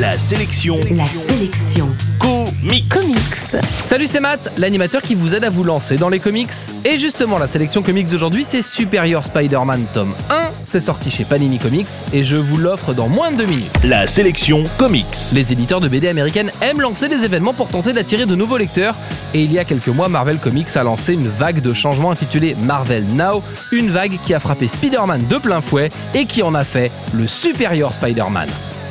La sélection. La sélection. Comics. Comics. Salut, c'est Matt, l'animateur qui vous aide à vous lancer dans les comics. Et justement, la sélection comics d'aujourd'hui, c'est Superior Spider-Man tome 1. C'est sorti chez Panini Comics et je vous l'offre dans moins de deux minutes. La sélection comics. Les éditeurs de BD américaines aiment lancer des événements pour tenter d'attirer de nouveaux lecteurs. Et il y a quelques mois, Marvel Comics a lancé une vague de changements intitulée Marvel Now. Une vague qui a frappé Spider-Man de plein fouet et qui en a fait le Superior Spider-Man.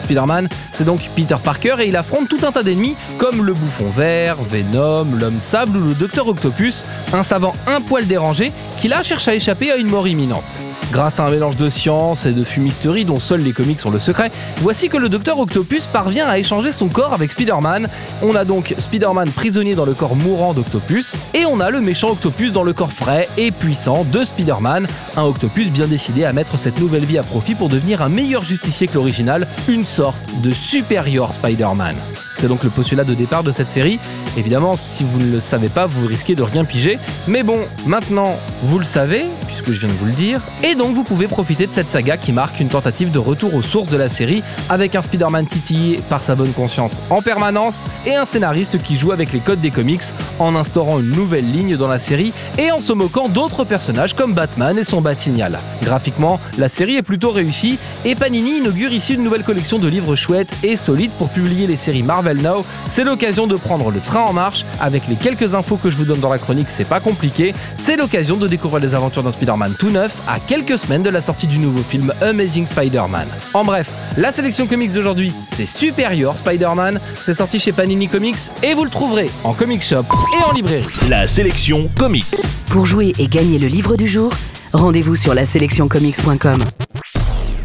Spider-Man, c'est donc Peter Parker et il affronte tout un tas d'ennemis comme le bouffon vert, Venom, l'homme sable ou le docteur Octopus, un savant un poil dérangé qui là cherche à échapper à une mort imminente. Grâce à un mélange de science et de fumisterie dont seuls les comics sont le secret, voici que le docteur Octopus parvient à échanger son corps avec Spider-Man. On a donc Spider-Man prisonnier dans le corps mourant d'Octopus et on a le méchant Octopus dans le corps frais et puissant de Spider-Man, un Octopus bien décidé à mettre cette nouvelle vie à profit pour devenir un meilleur justicier que l'original, une sorte de supérieur Spider-Man. C'est donc le postulat de départ de cette série. Évidemment, si vous ne le savez pas, vous risquez de rien piger. Mais bon, maintenant, vous le savez, puisque je viens de vous le dire. Et donc, vous pouvez profiter de cette saga qui marque une tentative de retour aux sources de la série, avec un Spider-Man titillé par sa bonne conscience en permanence, et un scénariste qui joue avec les codes des comics en instaurant une nouvelle ligne dans la série et en se moquant d'autres personnages comme Batman et son Batignal. Graphiquement, la série est plutôt réussie, et Panini inaugure ici une nouvelle collection de livres chouettes et solides pour publier les séries Marvel Now. C'est l'occasion de prendre le train en marche. Avec les quelques infos que je vous donne dans la chronique, c'est pas compliqué. C'est l'occasion de découvrir les aventures d'un Spider-Man tout neuf à quelques semaines de la sortie du nouveau film Amazing Spider-Man. En bref, la sélection comics d'aujourd'hui, c'est Superior Spider-Man. C'est sorti chez Panini Comics et vous le trouverez en comic shop et en librairie. La sélection comics. Pour jouer et gagner le livre du jour, rendez-vous sur la sélectioncomics.com.